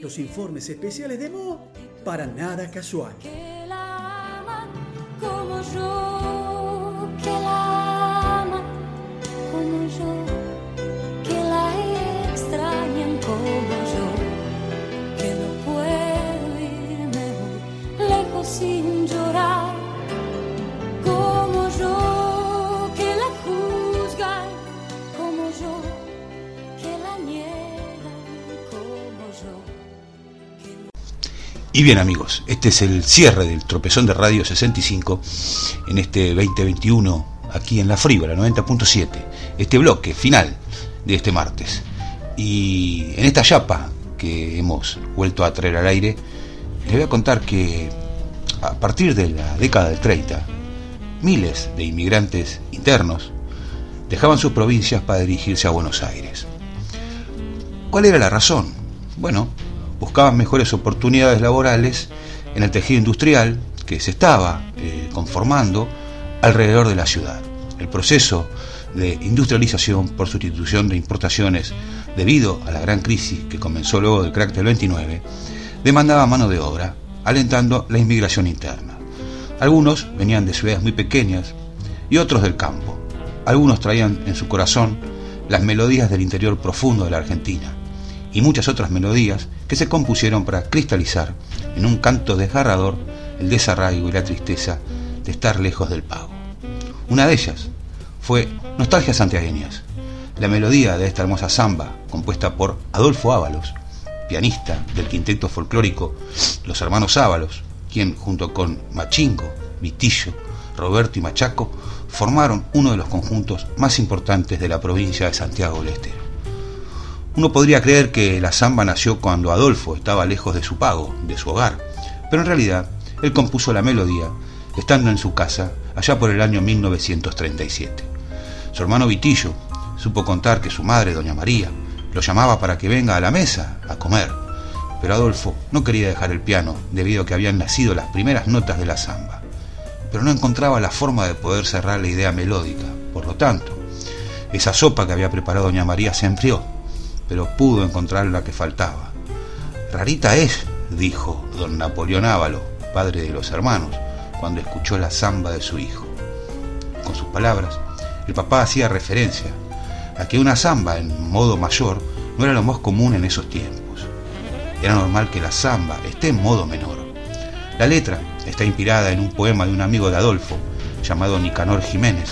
Los informes especiales de Mo para nada casual. Que la aman como yo, que la aman como yo, que la extrañan como yo, que no puedo irme lejos sin llorar, Y bien amigos, este es el cierre del tropezón de Radio 65 en este 2021 aquí en la Frívola 90.7, este bloque final de este martes. Y en esta chapa que hemos vuelto a traer al aire, les voy a contar que a partir de la década del 30, miles de inmigrantes internos dejaban sus provincias para dirigirse a Buenos Aires. ¿Cuál era la razón? Bueno, buscaban mejores oportunidades laborales en el tejido industrial que se estaba eh, conformando alrededor de la ciudad. El proceso de industrialización por sustitución de importaciones debido a la gran crisis que comenzó luego del crack del 29 demandaba mano de obra, alentando la inmigración interna. Algunos venían de ciudades muy pequeñas y otros del campo. Algunos traían en su corazón las melodías del interior profundo de la Argentina y muchas otras melodías que se compusieron para cristalizar en un canto desgarrador el desarraigo y la tristeza de estar lejos del pago. Una de ellas fue Nostalgias Santiagueñas, la melodía de esta hermosa samba compuesta por Adolfo Ábalos, pianista del quinteto folclórico Los Hermanos Ábalos, quien junto con Machingo, Vitillo, Roberto y Machaco formaron uno de los conjuntos más importantes de la provincia de Santiago del Estero. Uno podría creer que la samba nació cuando Adolfo estaba lejos de su pago, de su hogar, pero en realidad él compuso la melodía estando en su casa allá por el año 1937. Su hermano Vitillo supo contar que su madre, doña María, lo llamaba para que venga a la mesa a comer, pero Adolfo no quería dejar el piano debido a que habían nacido las primeras notas de la samba, pero no encontraba la forma de poder cerrar la idea melódica, por lo tanto, esa sopa que había preparado doña María se enfrió, pero pudo encontrar la que faltaba. Rarita es, dijo don Napoleón Ávalo, padre de los hermanos, cuando escuchó la samba de su hijo. Con sus palabras, el papá hacía referencia a que una samba en modo mayor no era lo más común en esos tiempos. Era normal que la samba esté en modo menor. La letra está inspirada en un poema de un amigo de Adolfo, llamado Nicanor Jiménez,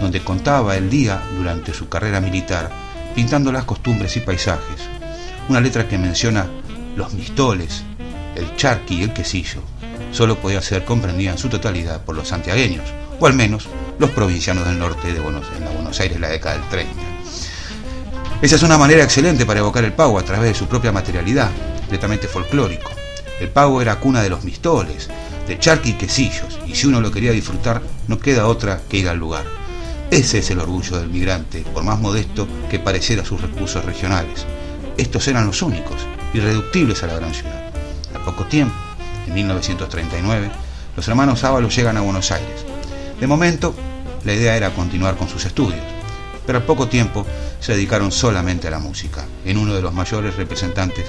donde contaba el día durante su carrera militar, pintando las costumbres y paisajes. Una letra que menciona los mistoles, el charqui y el quesillo. Solo podía ser comprendida en su totalidad por los santiagueños, o al menos los provincianos del norte de Buenos, en la Aires la década del 30. Esa es una manera excelente para evocar el pago a través de su propia materialidad, netamente folclórico. El pago era cuna de los mistoles, de charqui y quesillos, y si uno lo quería disfrutar, no queda otra que ir al lugar. Ese es el orgullo del migrante, por más modesto que pareciera sus recursos regionales. Estos eran los únicos, irreductibles a la gran ciudad. A poco tiempo, en 1939, los hermanos Ábalos llegan a Buenos Aires. De momento, la idea era continuar con sus estudios, pero al poco tiempo se dedicaron solamente a la música, en uno de los mayores representantes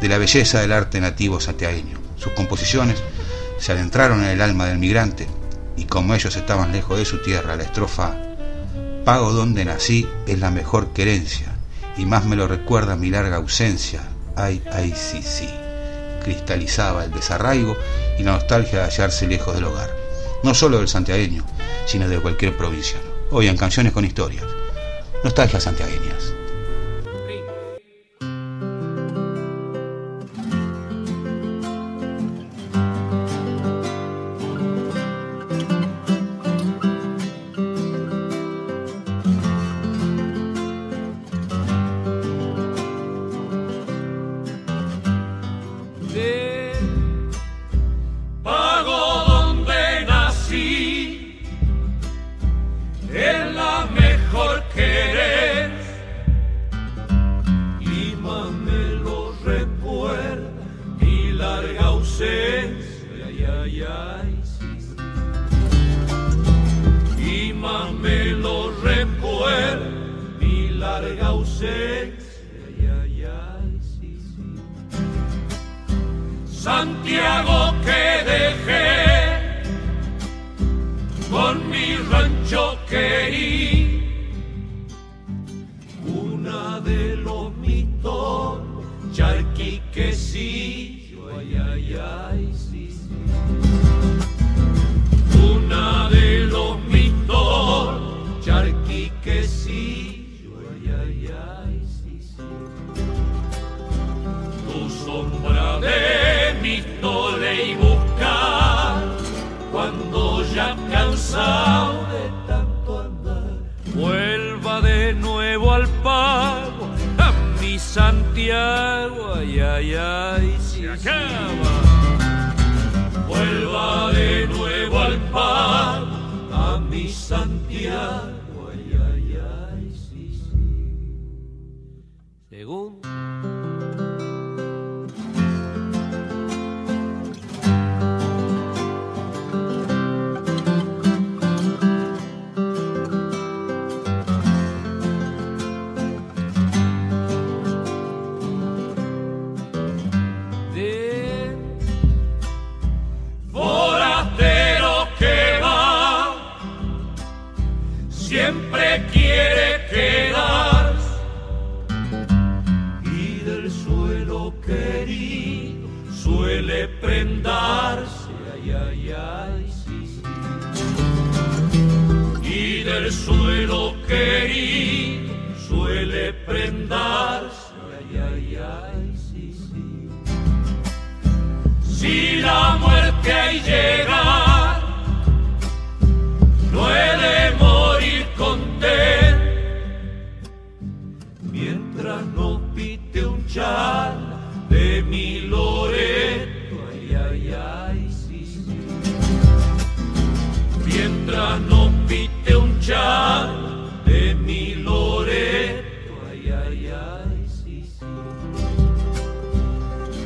de la belleza del arte nativo santiagueño. Sus composiciones se adentraron en el alma del migrante, y como ellos estaban lejos de su tierra, la estrofa Pago donde nací es la mejor querencia, y más me lo recuerda mi larga ausencia. Ay, ay, sí, sí. Cristalizaba el desarraigo y la nostalgia de hallarse lejos del hogar, no solo del santiagueño, sino de cualquier provinciano. Hoy en Canciones con Historias, nostalgias santiagueñas. Santiago que dejé con mi rancho querido, una de los mitos, pago a mi Santiago ay ay ay se acaba. Vuelva de nuevo al pago a mi Santiago ay ay ay sí sí. Según suelo querido suele prendarse, ay, ay, ay, sí, sí. Y del suelo querido suele prendarse, de mi Loreto, ay, ay, ay, sí, sí. Mientras no pite un chal de mi Loreto, ay, ay, ay, sí, sí.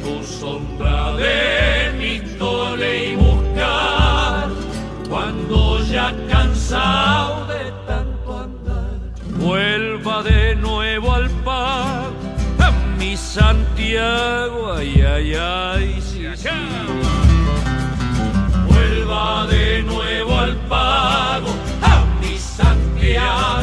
Tu sombra Santiago, ay, ay, ay, sí, sí. Vuelva de nuevo al pago, a mi Santiago.